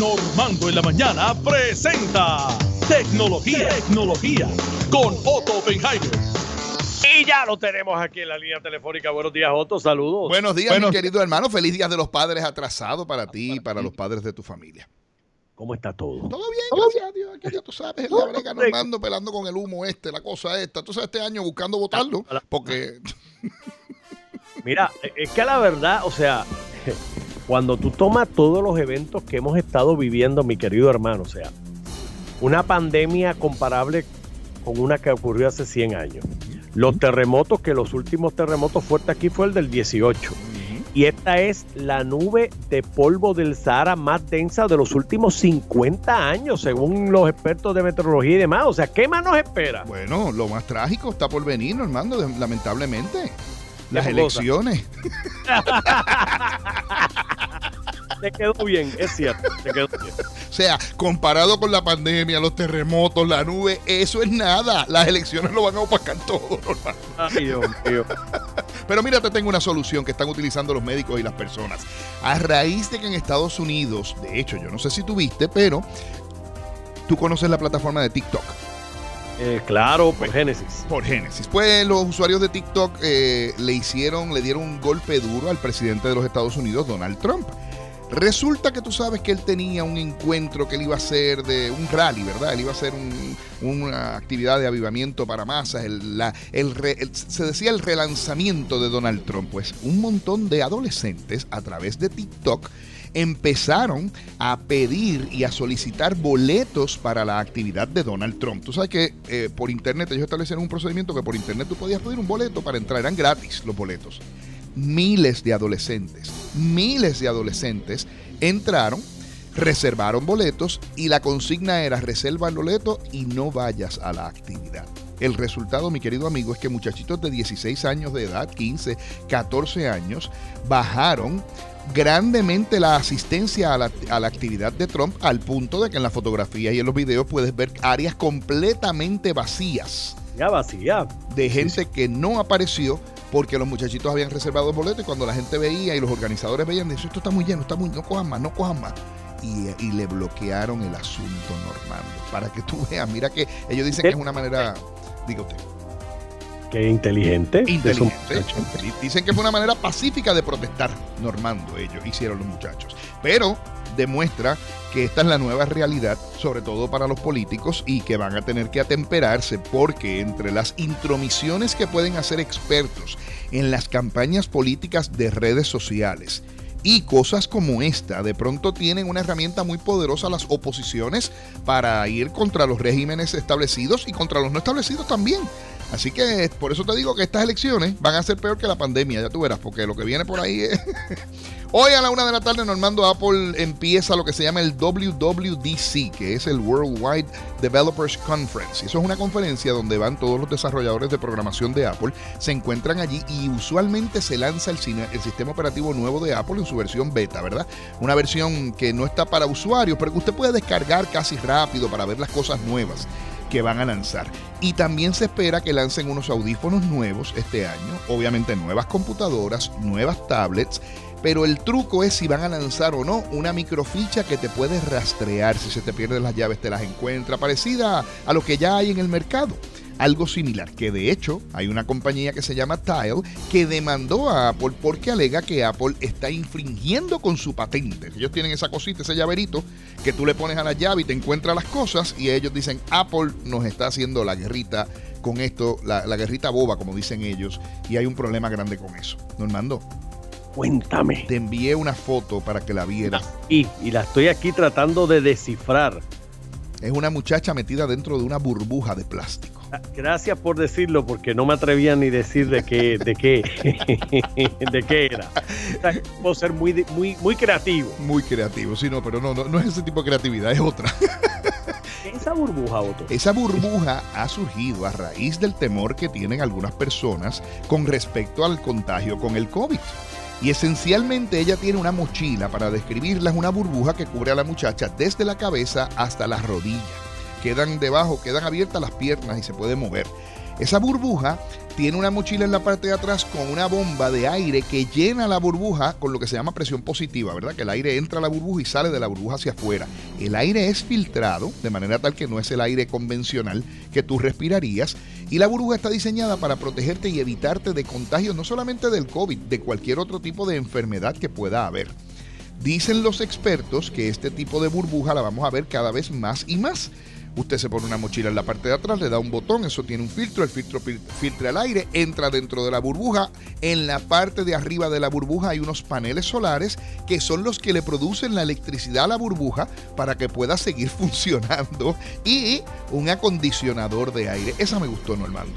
Normando en la mañana presenta Tecnología, Tecnología con Otto Oppenheimer. Y ya lo tenemos aquí en la línea telefónica. Buenos días, Otto. Saludos. Buenos días, mi querido hermano. Feliz Día de los Padres atrasado para ti y para los padres de tu familia. ¿Cómo está todo? Todo bien, gracias a Dios. Aquí ya tú sabes, en la brega normando, pelando con el humo este, la cosa esta. Tú sabes, este año buscando votarlo, porque... Mira, es que la verdad, o sea, cuando tú tomas todos los eventos que hemos estado viviendo, mi querido hermano, o sea, una pandemia comparable con una que ocurrió hace 100 años. Los terremotos, que los últimos terremotos fuertes aquí fue el del 18. Y esta es la nube de polvo del Sahara más densa de los últimos 50 años, según los expertos de meteorología y demás. O sea, ¿qué más nos espera? Bueno, lo más trágico está por venir, Normando, lamentablemente. Las elecciones. te quedó bien, es cierto, te quedó bien. O sea, comparado con la pandemia, los terremotos, la nube, eso es nada. Las elecciones lo van a opacar todo. Ay, Dios mío. Pero mira, te tengo una solución que están utilizando los médicos y las personas. A raíz de que en Estados Unidos, de hecho, yo no sé si tú viste, pero tú conoces la plataforma de TikTok. Eh, claro, por Génesis. Por Génesis. Pues los usuarios de TikTok eh, le hicieron, le dieron un golpe duro al presidente de los Estados Unidos, Donald Trump. Resulta que tú sabes que él tenía un encuentro que él iba a hacer de un rally, ¿verdad? Él iba a hacer una actividad de avivamiento para masas. se decía el relanzamiento de Donald Trump. Pues un montón de adolescentes a través de TikTok empezaron a pedir y a solicitar boletos para la actividad de Donald Trump. Tú sabes que eh, por internet ellos establecieron un procedimiento que por internet tú podías pedir un boleto para entrar, eran gratis los boletos. Miles de adolescentes, miles de adolescentes entraron, reservaron boletos y la consigna era reserva el boleto y no vayas a la actividad. El resultado, mi querido amigo, es que muchachitos de 16 años de edad, 15, 14 años, bajaron grandemente la asistencia a la, actividad de Trump al punto de que en la fotografía y en los videos puedes ver áreas completamente vacías. Ya vacía. De gente que no apareció porque los muchachitos habían reservado boletos y cuando la gente veía y los organizadores veían, decían, esto está muy lleno, está muy, no cojan más, no cojan más. Y, y, le bloquearon el asunto normal. Para que tú veas, mira que ellos dicen que es una manera, diga usted. Qué inteligente. Inteligente. Dicen que fue una manera pacífica de protestar, Normando, ellos hicieron los muchachos. Pero demuestra que esta es la nueva realidad, sobre todo para los políticos, y que van a tener que atemperarse porque entre las intromisiones que pueden hacer expertos en las campañas políticas de redes sociales, y cosas como esta de pronto tienen una herramienta muy poderosa las oposiciones para ir contra los regímenes establecidos y contra los no establecidos también. Así que por eso te digo que estas elecciones van a ser peor que la pandemia, ya tú verás, porque lo que viene por ahí es... Hoy a la una de la tarde, Normando Apple empieza lo que se llama el WWDC, que es el Worldwide Developers Conference. Eso es una conferencia donde van todos los desarrolladores de programación de Apple, se encuentran allí y usualmente se lanza el, el sistema operativo nuevo de Apple en su versión beta, ¿verdad? Una versión que no está para usuarios, pero que usted puede descargar casi rápido para ver las cosas nuevas que van a lanzar. Y también se espera que lancen unos audífonos nuevos este año, obviamente nuevas computadoras, nuevas tablets, pero el truco es si van a lanzar o no una microficha que te puede rastrear, si se te pierden las llaves te las encuentra, parecida a lo que ya hay en el mercado algo similar, que de hecho hay una compañía que se llama Tile que demandó a Apple porque alega que Apple está infringiendo con su patente. Ellos tienen esa cosita, ese llaverito que tú le pones a la llave y te encuentra las cosas y ellos dicen Apple nos está haciendo la guerrita con esto, la, guerrita boba como dicen ellos y hay un problema grande con eso. Normando. Cuéntame. Te envié una foto para que la vieras. Y, y la estoy aquí tratando de descifrar. Es una muchacha metida dentro de una burbuja de plástico. Gracias por decirlo, porque no me atrevía ni decir de qué, de qué, de qué era. puedo ser muy, muy, muy creativo. Muy creativo, sí, no, pero no, no, es ese tipo de creatividad, es otra. Esa burbuja, Otto. Esa burbuja ha surgido a raíz del temor que tienen algunas personas con respecto al contagio con el COVID. Y esencialmente ella tiene una mochila, para describirla, es una burbuja que cubre a la muchacha desde la cabeza hasta las rodillas quedan debajo, quedan abiertas las piernas y se puede mover. Esa burbuja tiene una mochila en la parte de atrás con una bomba de aire que llena la burbuja con lo que se llama presión positiva, ¿verdad? Que el aire entra a la burbuja y sale de la burbuja hacia afuera. El aire es filtrado de manera tal que no es el aire convencional que tú respirarías y la burbuja está diseñada para protegerte y evitarte de contagios no solamente del COVID, de cualquier otro tipo de enfermedad que pueda haber. Dicen los expertos que este tipo de burbuja la vamos a ver cada vez más y más. Usted se pone una mochila en la parte de atrás, le da un botón, eso tiene un filtro, el filtro filtra el aire, entra dentro de la burbuja. En la parte de arriba de la burbuja hay unos paneles solares que son los que le producen la electricidad a la burbuja para que pueda seguir funcionando y un acondicionador de aire. Esa me gustó, Normando.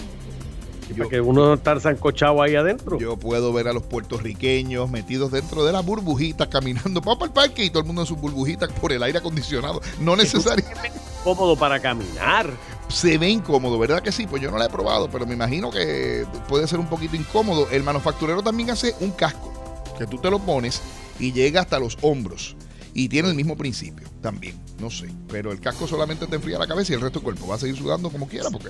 Yo, que uno no estar zancochado ahí adentro. Yo puedo ver a los puertorriqueños metidos dentro de la burbujita caminando para el parque y todo el mundo en sus burbujitas por el aire acondicionado. No necesariamente cómodo para caminar. Se ve incómodo, ¿verdad que sí? Pues yo no lo he probado, pero me imagino que puede ser un poquito incómodo. El manufacturero también hace un casco que tú te lo pones y llega hasta los hombros. Y tiene el mismo principio también, no sé. Pero el casco solamente te enfría la cabeza y el resto del cuerpo va a seguir sudando como quiera porque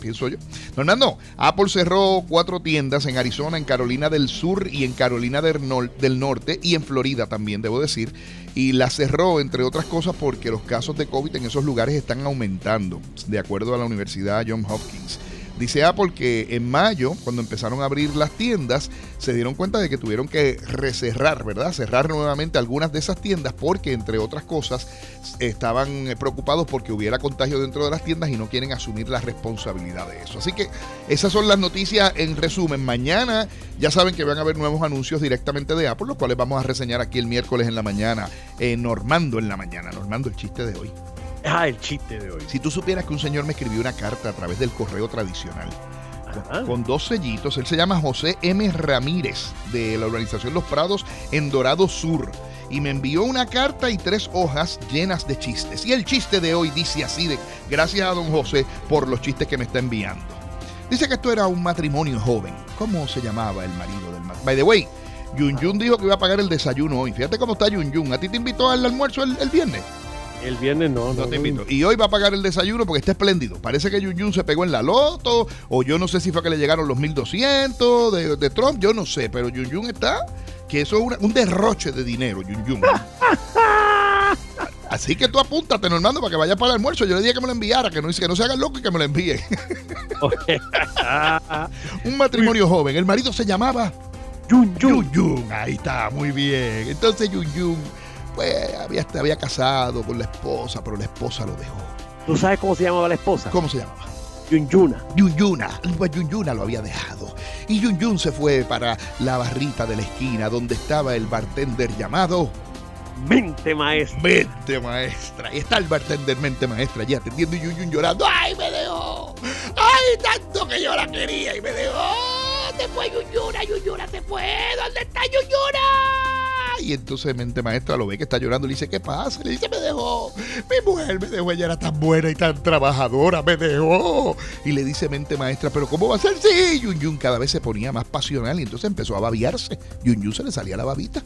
pienso yo. Fernando, Apple cerró cuatro tiendas en Arizona, en Carolina del Sur y en Carolina del Norte y en Florida también, debo decir. Y la cerró, entre otras cosas, porque los casos de COVID en esos lugares están aumentando, de acuerdo a la Universidad Johns Hopkins. Dice Apple que en mayo, cuando empezaron a abrir las tiendas, se dieron cuenta de que tuvieron que recerrar, ¿verdad? Cerrar nuevamente algunas de esas tiendas porque, entre otras cosas, estaban preocupados porque hubiera contagio dentro de las tiendas y no quieren asumir la responsabilidad de eso. Así que esas son las noticias en resumen. Mañana ya saben que van a haber nuevos anuncios directamente de Apple, los cuales vamos a reseñar aquí el miércoles en la mañana, eh, Normando en la mañana, Normando el chiste de hoy. Ah, el chiste de hoy. Si tú supieras que un señor me escribió una carta a través del correo tradicional, con, dos sellitos, él se llama José M. Ramírez, de la organización Los Prados en Dorado Sur, y me envió una carta y tres hojas llenas de chistes. Y el chiste de hoy dice así, de, gracias a don José por los chistes que me está enviando. Dice que esto era un matrimonio joven. ¿Cómo se llamaba el marido del matrimonio? By the way, Yun Yun dijo que iba a pagar el desayuno hoy. Fíjate cómo está Yun Yun. ¿A ti te invitó al almuerzo el viernes? El viernes no, no, te invito. Y hoy va a pagar el desayuno porque está espléndido. Parece que Yun se pegó en la loto, o yo no sé si fue que le llegaron los 1200 de, de Trump, yo no sé, pero Yun está, que eso es un derroche de dinero, Yun Así que tú apúntate, Normando, para que vaya para el almuerzo. Yo le dije que me lo enviara, que no, que no se haga loco y que me lo envíe. un matrimonio joven. El marido se llamaba Yun Yun. Ahí está, muy bien. Entonces Yun Yun pues había, había casado con la esposa, pero la esposa lo dejó. ¿Tú sabes cómo se llamaba la esposa? ¿Cómo se llamaba? Yunyuna. Yunyuna. Pues Yunyuna lo había dejado. Y Yunyun se fue para la barrita de la esquina donde estaba el bartender llamado Mente Maestra. Mente Maestra. Y está el bartender Mente Maestra allí atendiendo y Yunyun llorando. ¡Ay, me dejó! ¡Ay, tanto que yo la quería y me dejó! ¡Se fue Yunyuna! ¡Yunyuna se fue! ¿Dónde está Yunyuna? Y entonces mente maestra lo ve que está llorando y le dice, ¿qué pasa? Le dice, me dejó. Mi mujer me dejó, ella era tan buena y tan trabajadora, me dejó. Y le dice mente maestra, ¿pero cómo va a ser? Sí, Yun Yun cada vez se ponía más pasional y entonces empezó a babiarse. Yun Yun se le salía la babita.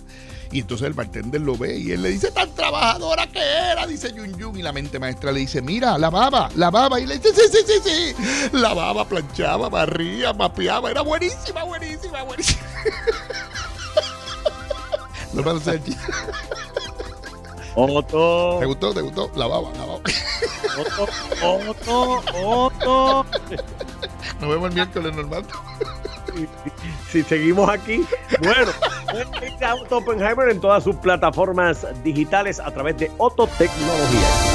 Y entonces el bartender lo ve y él le dice, tan trabajadora que era, dice Yun Yun. Y la mente maestra le dice, mira, la baba, la baba. Y le dice, sí, sí, sí, sí. La baba planchaba, barría, mapeaba. Era buenísima, buenísima, buenísima. No me hacer chiste. Otto. ¿Te gustó? ¿Te gustó? La baba, la baba. Otto, Otto, Otto. Nos vemos el miércoles normal. Si seguimos aquí, bueno, Otto Oppenheimer en todas sus plataformas digitales a través de Otto Tecnología.